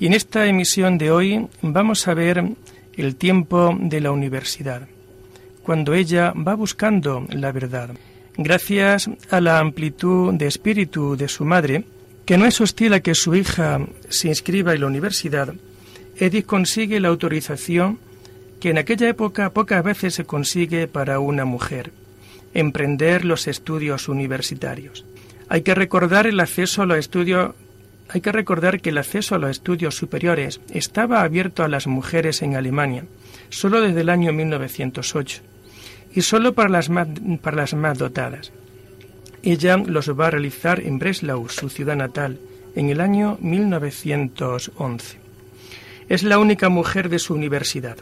Y en esta emisión de hoy vamos a ver el tiempo de la universidad, cuando ella va buscando la verdad. Gracias a la amplitud de espíritu de su madre, que no es hostil a que su hija se inscriba en la universidad, Edith consigue la autorización que en aquella época pocas veces se consigue para una mujer, emprender los estudios universitarios. Hay que recordar el acceso a los estudios hay que recordar que el acceso a los estudios superiores estaba abierto a las mujeres en Alemania, solo desde el año 1908, y solo para las más, dotadas. Ella los va a realizar en Breslau, su ciudad natal, en el año 1911. Es la única mujer de su universidad.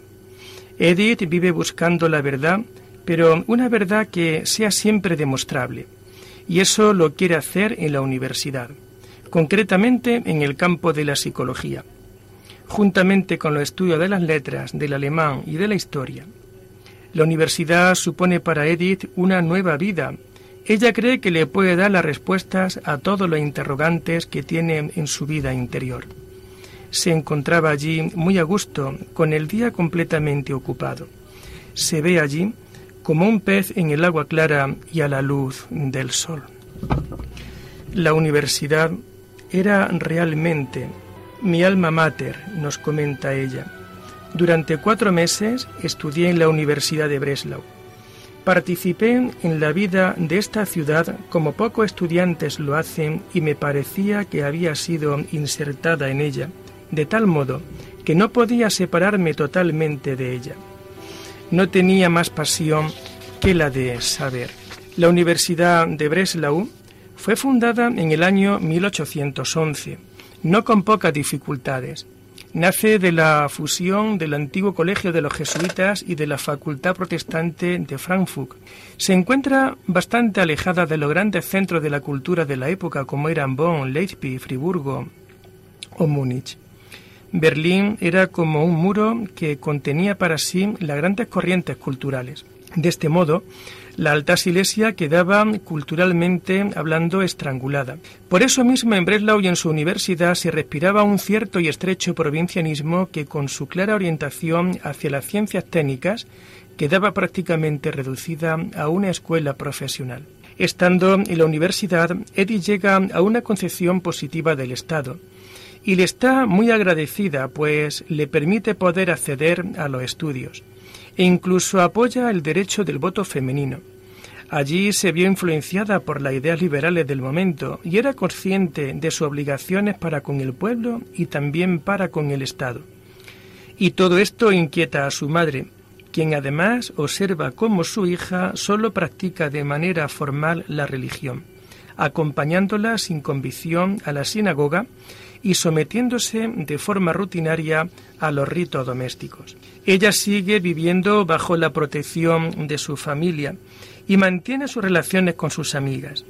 Edith vive buscando la verdad, pero una verdad que sea siempre demostrable, y eso lo quiere hacer en la universidad concretamente en el campo de la psicología, juntamente con los estudios de las letras, del alemán y de la historia. La universidad supone para Edith una nueva vida. Ella cree que le puede dar las respuestas a todos los interrogantes que tiene en su vida interior. Se encontraba allí muy a gusto, con el día completamente ocupado. Se ve allí como un pez en el agua clara y a la luz del sol. La universidad era realmente mi alma mater, nos comenta ella. Durante cuatro meses estudié en la Universidad de Breslau. Participé en la vida de esta ciudad como pocos estudiantes lo hacen y me parecía que había sido insertada en ella, de tal modo que no podía separarme totalmente de ella. No tenía más pasión que la de saber. La Universidad de Breslau fue fundada en el año 1811, no con pocas dificultades. Nace de la fusión del antiguo Colegio de los Jesuitas y de la Facultad Protestante de Frankfurt. Se encuentra bastante alejada de los grandes centros de la cultura de la época como eran Bonn, Leipzig, Friburgo o Múnich. Berlín era como un muro que contenía para sí las grandes corrientes culturales. De este modo, la alta silesia quedaba culturalmente hablando estrangulada. Por eso mismo en Breslau y en su universidad se respiraba un cierto y estrecho provincianismo que con su clara orientación hacia las ciencias técnicas quedaba prácticamente reducida a una escuela profesional. Estando en la universidad, Edith llega a una concepción positiva del Estado y le está muy agradecida, pues le permite poder acceder a los estudios incluso apoya el derecho del voto femenino. Allí se vio influenciada por las ideas liberales del momento y era consciente de sus obligaciones para con el pueblo y también para con el Estado. Y todo esto inquieta a su madre, quien además observa cómo su hija solo practica de manera formal la religión, acompañándola sin convicción a la sinagoga y sometiéndose de forma rutinaria a los ritos domésticos. Ella sigue viviendo bajo la protección de su familia y mantiene sus relaciones con sus amigas.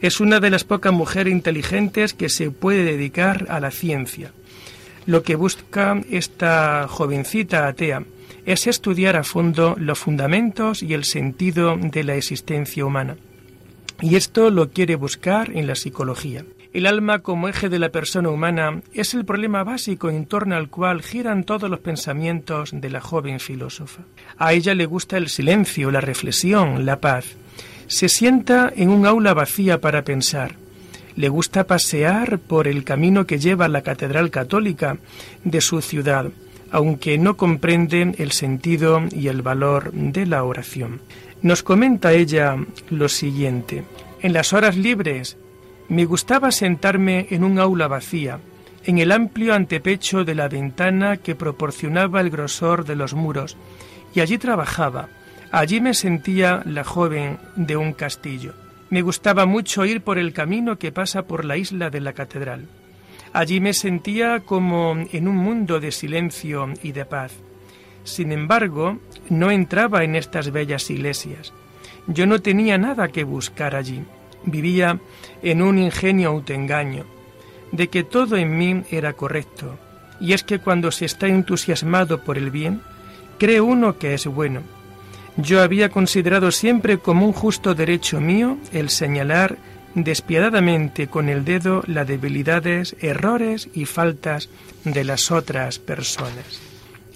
Es una de las pocas mujeres inteligentes que se puede dedicar a la ciencia. Lo que busca esta jovencita atea es estudiar a fondo los fundamentos y el sentido de la existencia humana. Y esto lo quiere buscar en la psicología. El alma como eje de la persona humana es el problema básico en torno al cual giran todos los pensamientos de la joven filósofa. A ella le gusta el silencio, la reflexión, la paz. Se sienta en un aula vacía para pensar. Le gusta pasear por el camino que lleva a la Catedral Católica de su ciudad, aunque no comprende el sentido y el valor de la oración. Nos comenta ella lo siguiente. En las horas libres me gustaba sentarme en un aula vacía, en el amplio antepecho de la ventana que proporcionaba el grosor de los muros, y allí trabajaba. Allí me sentía la joven de un castillo. Me gustaba mucho ir por el camino que pasa por la isla de la catedral. Allí me sentía como en un mundo de silencio y de paz. Sin embargo, no entraba en estas bellas iglesias. Yo no tenía nada que buscar allí. Vivía en un ingenio autoengaño, de que todo en mí era correcto. Y es que cuando se está entusiasmado por el bien, cree uno que es bueno. Yo había considerado siempre como un justo derecho mío el señalar despiadadamente con el dedo las debilidades, errores y faltas de las otras personas.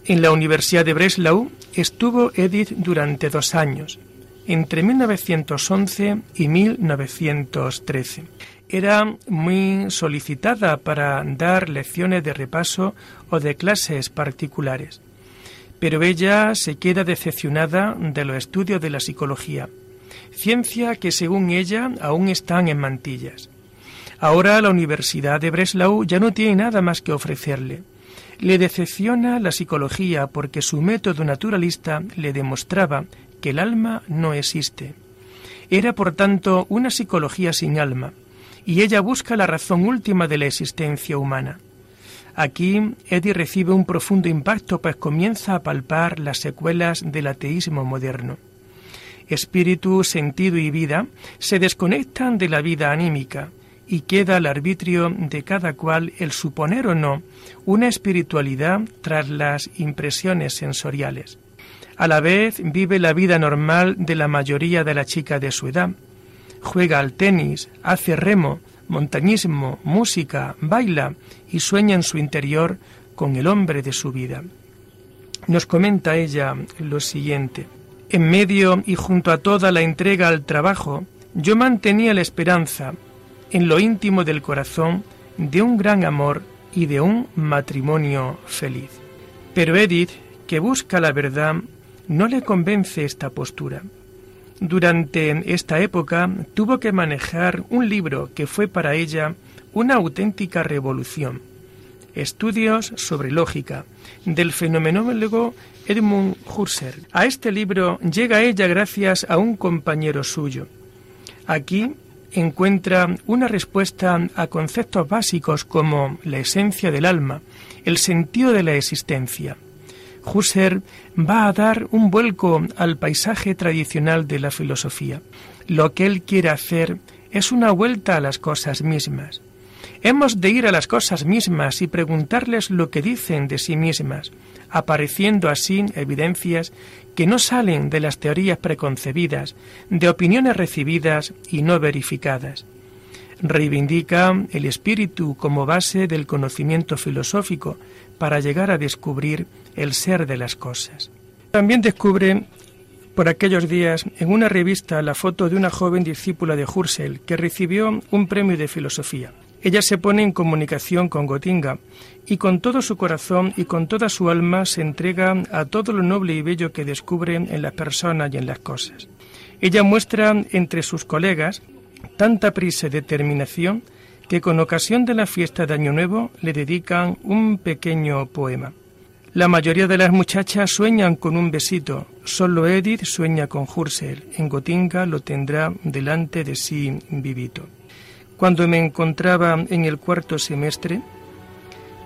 En la Universidad de Breslau estuvo Edith durante dos años, entre 1911 y 1913. Era muy solicitada para dar lecciones de repaso o de clases particulares, pero ella se queda decepcionada de los estudios de la psicología ciencia que según ella aún están en mantillas. Ahora la Universidad de Breslau ya no tiene nada más que ofrecerle. Le decepciona la psicología porque su método naturalista le demostraba que el alma no existe. Era, por tanto, una psicología sin alma, y ella busca la razón última de la existencia humana. Aquí Eddie recibe un profundo impacto, pues comienza a palpar las secuelas del ateísmo moderno espíritu, sentido y vida se desconectan de la vida anímica y queda al arbitrio de cada cual el suponer o no una espiritualidad tras las impresiones sensoriales. A la vez vive la vida normal de la mayoría de la chica de su edad. Juega al tenis, hace remo, montañismo, música, baila y sueña en su interior con el hombre de su vida. Nos comenta ella lo siguiente. En medio y junto a toda la entrega al trabajo, yo mantenía la esperanza, en lo íntimo del corazón, de un gran amor y de un matrimonio feliz. Pero Edith, que busca la verdad, no le convence esta postura. Durante esta época tuvo que manejar un libro que fue para ella una auténtica revolución. Estudios sobre lógica, del fenomenólogo Edmund Husserl. A este libro llega ella gracias a un compañero suyo. Aquí encuentra una respuesta a conceptos básicos como la esencia del alma, el sentido de la existencia. Husserl va a dar un vuelco al paisaje tradicional de la filosofía. Lo que él quiere hacer es una vuelta a las cosas mismas. Hemos de ir a las cosas mismas y preguntarles lo que dicen de sí mismas, apareciendo así evidencias que no salen de las teorías preconcebidas, de opiniones recibidas y no verificadas. Reivindica el espíritu como base del conocimiento filosófico para llegar a descubrir el ser de las cosas. También descubre por aquellos días en una revista la foto de una joven discípula de Husserl que recibió un premio de filosofía. Ella se pone en comunicación con Gotinga y con todo su corazón y con toda su alma se entrega a todo lo noble y bello que descubre en las personas y en las cosas. Ella muestra entre sus colegas tanta prisa y determinación que con ocasión de la fiesta de Año Nuevo le dedican un pequeño poema. La mayoría de las muchachas sueñan con un besito, solo Edith sueña con Husserl, en Gotinga lo tendrá delante de sí vivito. Cuando me encontraba en el cuarto semestre,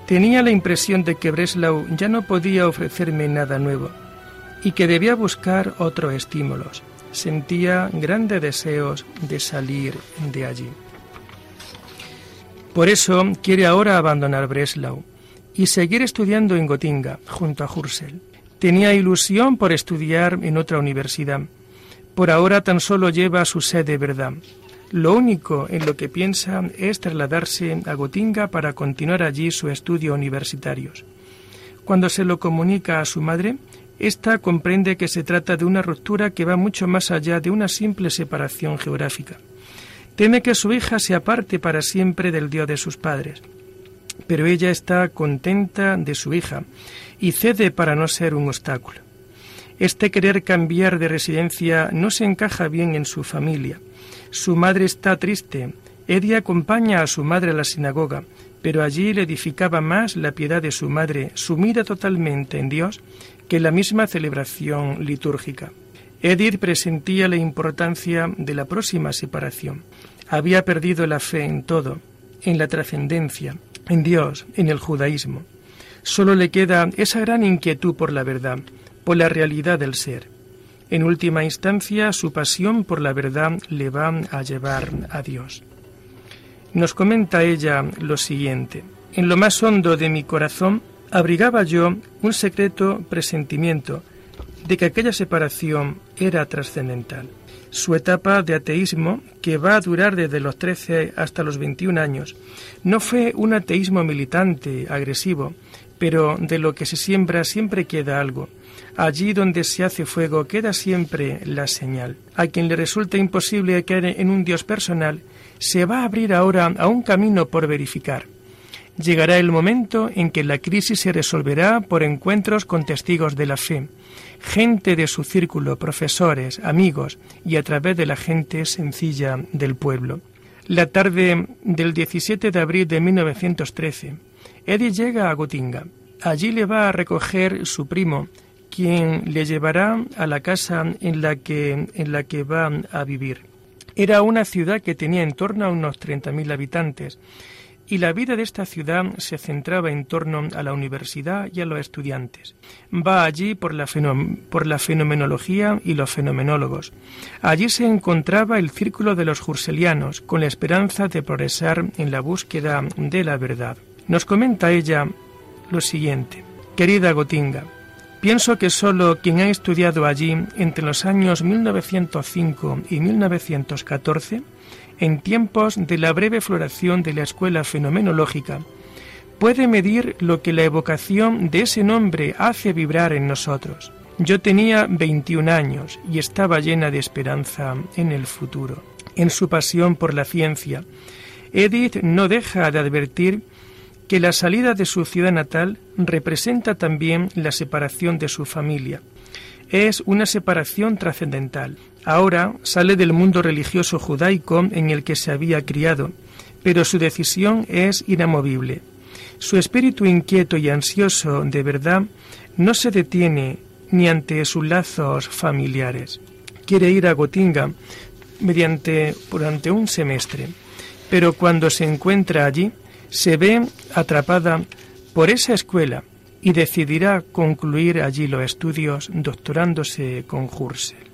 tenía la impresión de que Breslau ya no podía ofrecerme nada nuevo y que debía buscar otros estímulos. Sentía grandes deseos de salir de allí. Por eso quiere ahora abandonar Breslau y seguir estudiando en Gotinga, junto a Husserl. Tenía ilusión por estudiar en otra universidad. Por ahora tan solo lleva su sede verdad, lo único en lo que piensa es trasladarse a Gotinga para continuar allí su estudio universitarios. Cuando se lo comunica a su madre, ésta comprende que se trata de una ruptura que va mucho más allá de una simple separación geográfica. Teme que su hija se aparte para siempre del Dios de sus padres. Pero ella está contenta de su hija y cede para no ser un obstáculo. Este querer cambiar de residencia no se encaja bien en su familia su madre está triste. Eddie acompaña a su madre a la sinagoga, pero allí le edificaba más la piedad de su madre, sumida totalmente en Dios, que la misma celebración litúrgica. Edith presentía la importancia de la próxima separación. Había perdido la fe en todo, en la trascendencia, en Dios, en el judaísmo. Solo le queda esa gran inquietud por la verdad, por la realidad del ser. En última instancia, su pasión por la verdad le va a llevar a Dios. Nos comenta ella lo siguiente. En lo más hondo de mi corazón abrigaba yo un secreto presentimiento de que aquella separación era trascendental. Su etapa de ateísmo, que va a durar desde los 13 hasta los 21 años, no fue un ateísmo militante, agresivo, pero de lo que se siembra siempre queda algo. Allí donde se hace fuego queda siempre la señal. A quien le resulta imposible caer en un Dios personal, se va a abrir ahora a un camino por verificar. Llegará el momento en que la crisis se resolverá por encuentros con testigos de la fe, gente de su círculo, profesores, amigos y a través de la gente sencilla del pueblo. La tarde del 17 de abril de 1913, Eddie llega a Gotinga. Allí le va a recoger su primo, quien le llevará a la casa en la que, en la que va a vivir. Era una ciudad que tenía en torno a unos 30.000 habitantes y la vida de esta ciudad se centraba en torno a la universidad y a los estudiantes. Va allí por la, por la fenomenología y los fenomenólogos. Allí se encontraba el círculo de los jurselianos, con la esperanza de progresar en la búsqueda de la verdad. Nos comenta ella lo siguiente. Querida Gotinga, pienso que solo quien ha estudiado allí entre los años 1905 y 1914, en tiempos de la breve floración de la escuela fenomenológica, puede medir lo que la evocación de ese nombre hace vibrar en nosotros. Yo tenía 21 años y estaba llena de esperanza en el futuro. En su pasión por la ciencia, Edith no deja de advertir que la salida de su ciudad natal representa también la separación de su familia. Es una separación trascendental. Ahora sale del mundo religioso judaico en el que se había criado, pero su decisión es inamovible. Su espíritu inquieto y ansioso de verdad no se detiene ni ante sus lazos familiares. Quiere ir a Gotinga durante un semestre, pero cuando se encuentra allí se ve atrapada por esa escuela y decidirá concluir allí los estudios doctorándose con Hursel.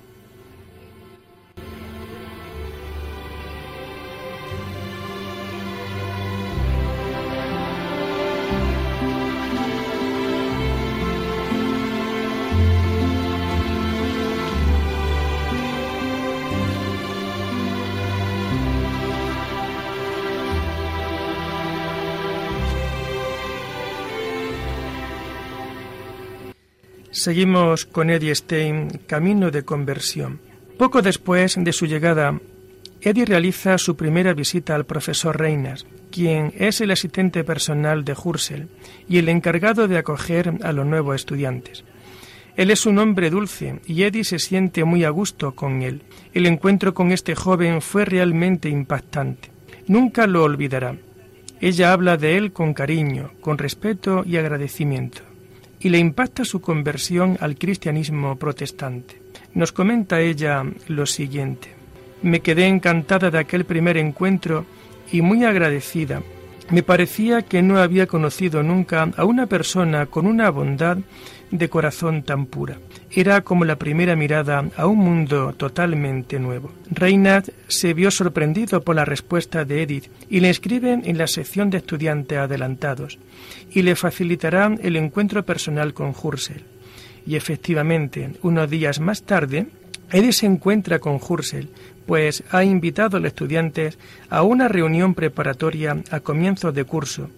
Seguimos con Eddie Stein, Camino de Conversión. Poco después de su llegada, Eddie realiza su primera visita al profesor Reinas, quien es el asistente personal de Hursel y el encargado de acoger a los nuevos estudiantes. Él es un hombre dulce y Eddie se siente muy a gusto con él. El encuentro con este joven fue realmente impactante. Nunca lo olvidará. Ella habla de él con cariño, con respeto y agradecimiento y le impacta su conversión al cristianismo protestante. Nos comenta ella lo siguiente. Me quedé encantada de aquel primer encuentro y muy agradecida. Me parecía que no había conocido nunca a una persona con una bondad de corazón tan pura. Era como la primera mirada a un mundo totalmente nuevo. Reinhard se vio sorprendido por la respuesta de Edith y le escribe en la sección de estudiantes adelantados y le facilitará el encuentro personal con Hursel. Y efectivamente, unos días más tarde, Edith se encuentra con Hursel, pues ha invitado a los estudiantes a una reunión preparatoria a comienzos de curso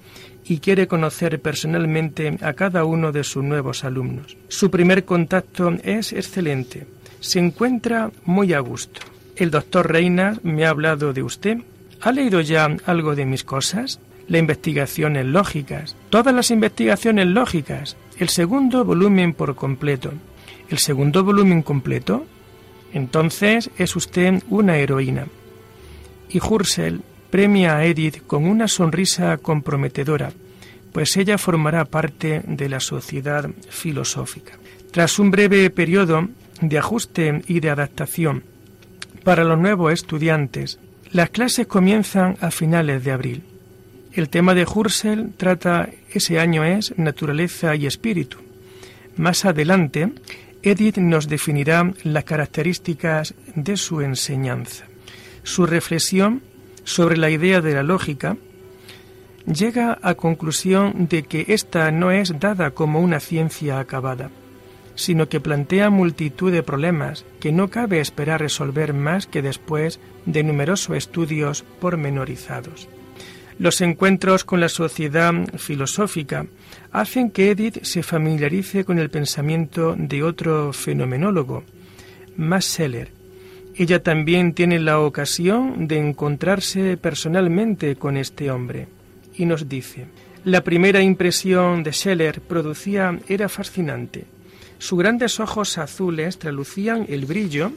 y quiere conocer personalmente a cada uno de sus nuevos alumnos. Su primer contacto es excelente. Se encuentra muy a gusto. El doctor Reina me ha hablado de usted. ¿Ha leído ya algo de mis cosas? Las investigaciones lógicas. Todas las investigaciones lógicas. El segundo volumen por completo. ¿El segundo volumen completo? Entonces es usted una heroína. Y Hursel premia a Edith con una sonrisa comprometedora, pues ella formará parte de la sociedad filosófica. Tras un breve periodo de ajuste y de adaptación para los nuevos estudiantes, las clases comienzan a finales de abril. El tema de Husserl trata ese año es naturaleza y espíritu. Más adelante, Edith nos definirá las características de su enseñanza. Su reflexión sobre la idea de la lógica llega a conclusión de que ésta no es dada como una ciencia acabada, sino que plantea multitud de problemas que no cabe esperar resolver más que después de numerosos estudios pormenorizados. Los encuentros con la sociedad filosófica hacen que Edith se familiarice con el pensamiento de otro fenomenólogo, Max Scheller. Ella también tiene la ocasión de encontrarse personalmente con este hombre y nos dice, la primera impresión de Scheller producía era fascinante. Sus grandes ojos azules tralucían el brillo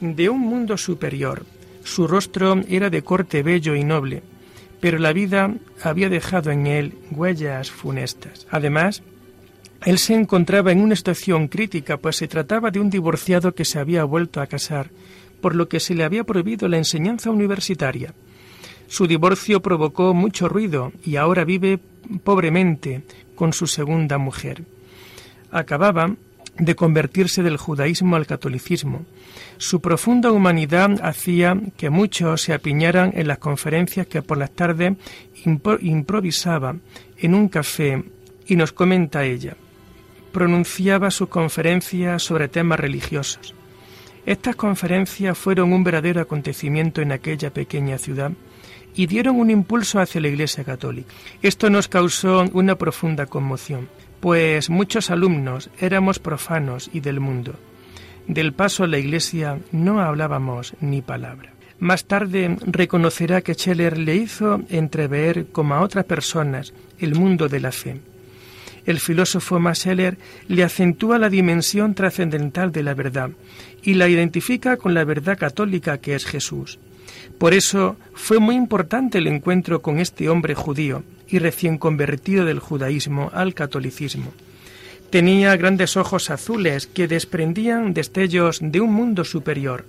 de un mundo superior. Su rostro era de corte bello y noble, pero la vida había dejado en él huellas funestas. Además, él se encontraba en una situación crítica, pues se trataba de un divorciado que se había vuelto a casar, por lo que se le había prohibido la enseñanza universitaria. Su divorcio provocó mucho ruido y ahora vive pobremente con su segunda mujer. Acababa de convertirse del judaísmo al catolicismo. Su profunda humanidad hacía que muchos se apiñaran en las conferencias que por las tardes improvisaba en un café y nos comenta ella. Pronunciaba sus conferencias sobre temas religiosos. Estas conferencias fueron un verdadero acontecimiento en aquella pequeña ciudad y dieron un impulso hacia la Iglesia Católica. Esto nos causó una profunda conmoción, pues muchos alumnos éramos profanos y del mundo. Del paso a la Iglesia no hablábamos ni palabra. Más tarde reconocerá que Scheller le hizo entrever como a otras personas el mundo de la fe. El filósofo Max Scheller le acentúa la dimensión trascendental de la verdad y la identifica con la verdad católica que es Jesús. Por eso fue muy importante el encuentro con este hombre judío y recién convertido del judaísmo al catolicismo. Tenía grandes ojos azules que desprendían destellos de un mundo superior,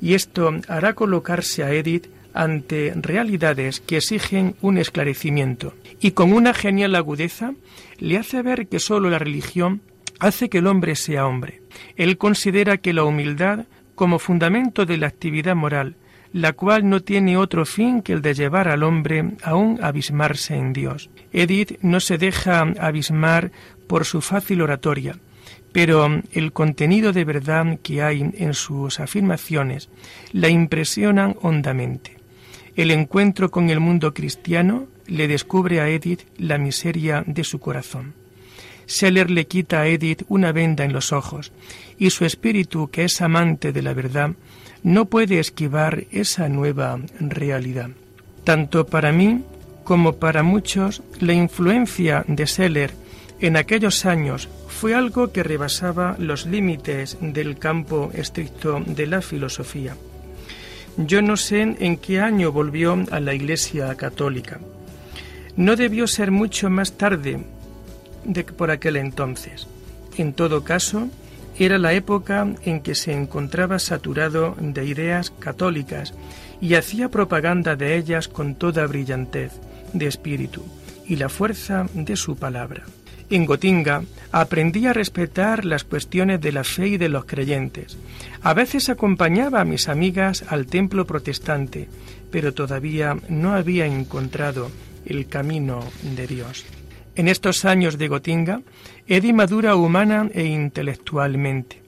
y esto hará colocarse a Edith ante realidades que exigen un esclarecimiento, y con una genial agudeza le hace ver que sólo la religión hace que el hombre sea hombre. Él considera que la humildad como fundamento de la actividad moral la cual no tiene otro fin que el de llevar al hombre a un abismarse en Dios. Edith no se deja abismar por su fácil oratoria, pero el contenido de verdad que hay en sus afirmaciones la impresionan hondamente. El encuentro con el mundo cristiano le descubre a Edith la miseria de su corazón. Scheller le quita a Edith una venda en los ojos, y su espíritu, que es amante de la verdad, no puede esquivar esa nueva realidad. Tanto para mí como para muchos, la influencia de Seller en aquellos años fue algo que rebasaba los límites del campo estricto de la filosofía. Yo no sé en qué año volvió a la Iglesia Católica. No debió ser mucho más tarde de por aquel entonces. En todo caso, era la época en que se encontraba saturado de ideas católicas y hacía propaganda de ellas con toda brillantez de espíritu y la fuerza de su palabra. En Gotinga aprendí a respetar las cuestiones de la fe y de los creyentes. A veces acompañaba a mis amigas al templo protestante, pero todavía no había encontrado el camino de Dios. En estos años de Gotinga, Eddie madura humana e intelectualmente.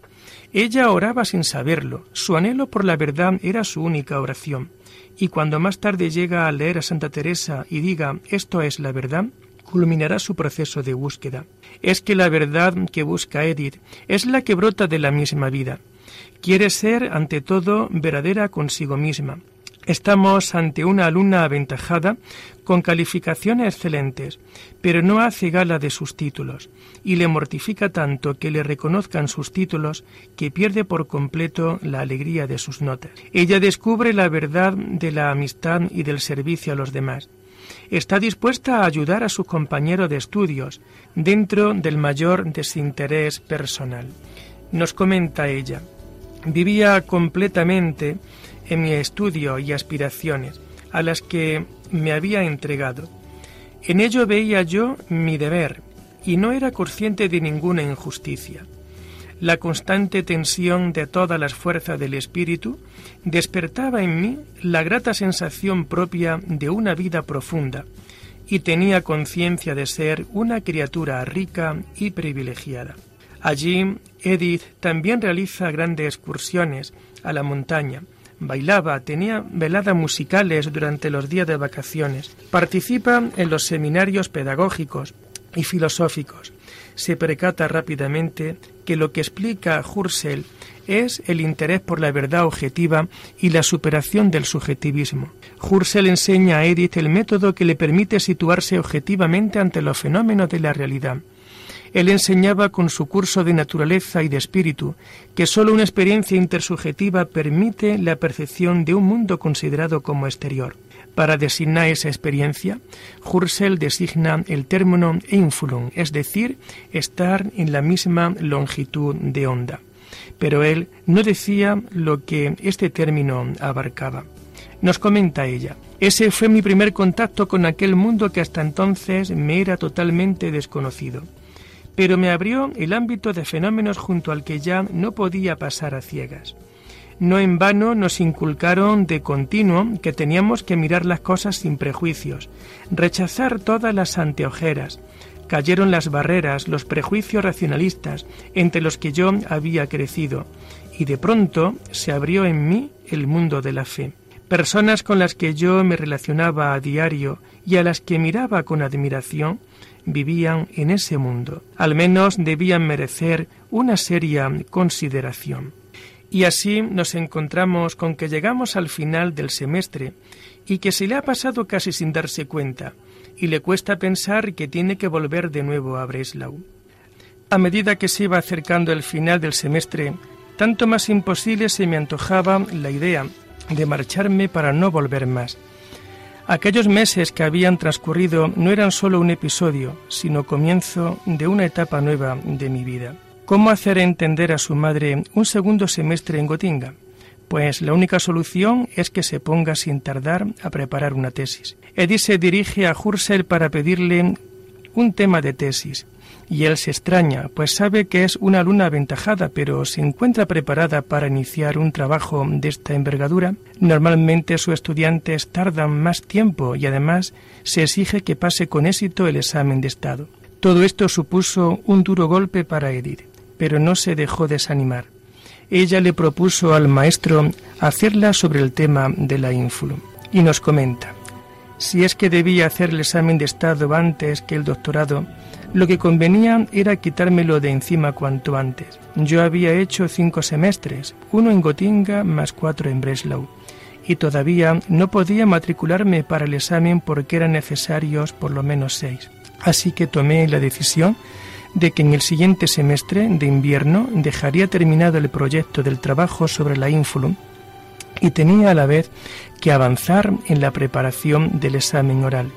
Ella oraba sin saberlo, su anhelo por la verdad era su única oración, y cuando más tarde llega a leer a Santa Teresa y diga esto es la verdad, culminará su proceso de búsqueda. Es que la verdad que busca Edith es la que brota de la misma vida. Quiere ser, ante todo, verdadera consigo misma, Estamos ante una alumna aventajada con calificaciones excelentes, pero no hace gala de sus títulos y le mortifica tanto que le reconozcan sus títulos que pierde por completo la alegría de sus notas. Ella descubre la verdad de la amistad y del servicio a los demás. Está dispuesta a ayudar a su compañero de estudios dentro del mayor desinterés personal. Nos comenta ella, vivía completamente en mi estudio y aspiraciones. a las que me había entregado. En ello veía yo mi deber y no era consciente de ninguna injusticia. La constante tensión de todas las fuerzas del espíritu despertaba en mí la grata sensación propia de una vida profunda y tenía conciencia de ser una criatura rica y privilegiada. Allí, Edith también realiza grandes excursiones a la montaña, bailaba, tenía veladas musicales durante los días de vacaciones, participa en los seminarios pedagógicos y filosóficos. Se percata rápidamente que lo que explica Husserl es el interés por la verdad objetiva y la superación del subjetivismo. Husserl enseña a Edith el método que le permite situarse objetivamente ante los fenómenos de la realidad. Él enseñaba con su curso de naturaleza y de espíritu que sólo una experiencia intersubjetiva permite la percepción de un mundo considerado como exterior. Para designar esa experiencia, Husserl designa el término influm, es decir, estar en la misma longitud de onda. Pero él no decía lo que este término abarcaba. Nos comenta ella, ese fue mi primer contacto con aquel mundo que hasta entonces me era totalmente desconocido pero me abrió el ámbito de fenómenos junto al que ya no podía pasar a ciegas. No en vano nos inculcaron de continuo que teníamos que mirar las cosas sin prejuicios, rechazar todas las anteojeras. Cayeron las barreras, los prejuicios racionalistas entre los que yo había crecido, y de pronto se abrió en mí el mundo de la fe. Personas con las que yo me relacionaba a diario y a las que miraba con admiración, vivían en ese mundo. Al menos debían merecer una seria consideración. Y así nos encontramos con que llegamos al final del semestre y que se le ha pasado casi sin darse cuenta y le cuesta pensar que tiene que volver de nuevo a Breslau. A medida que se iba acercando el final del semestre, tanto más imposible se me antojaba la idea de marcharme para no volver más. Aquellos meses que habían transcurrido no eran solo un episodio, sino comienzo de una etapa nueva de mi vida. ¿Cómo hacer entender a su madre un segundo semestre en Gotinga? Pues la única solución es que se ponga sin tardar a preparar una tesis. Edith se dirige a Husserl para pedirle un tema de tesis y él se extraña, pues sabe que es una alumna aventajada, pero se encuentra preparada para iniciar un trabajo de esta envergadura. Normalmente sus estudiantes tardan más tiempo y además se exige que pase con éxito el examen de Estado. Todo esto supuso un duro golpe para Edith, pero no se dejó desanimar. Ella le propuso al maestro hacerla sobre el tema de la ínfula y nos comenta, si es que debía hacer el examen de Estado antes que el doctorado, lo que convenía era quitármelo de encima cuanto antes. Yo había hecho cinco semestres, uno en Gotinga más cuatro en Breslau, y todavía no podía matricularme para el examen porque eran necesarios por lo menos seis. Así que tomé la decisión de que en el siguiente semestre de invierno dejaría terminado el proyecto del trabajo sobre la ínfulum y tenía a la vez que avanzar en la preparación del examen oral,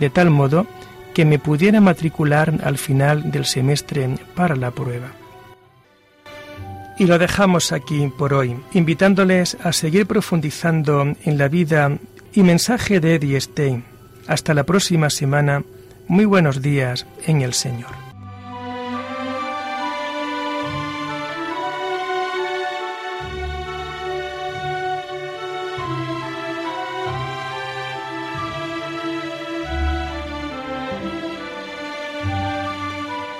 de tal modo que me pudiera matricular al final del semestre para la prueba. Y lo dejamos aquí por hoy, invitándoles a seguir profundizando en la vida y mensaje de Eddie Stein. Hasta la próxima semana. Muy buenos días en el Señor.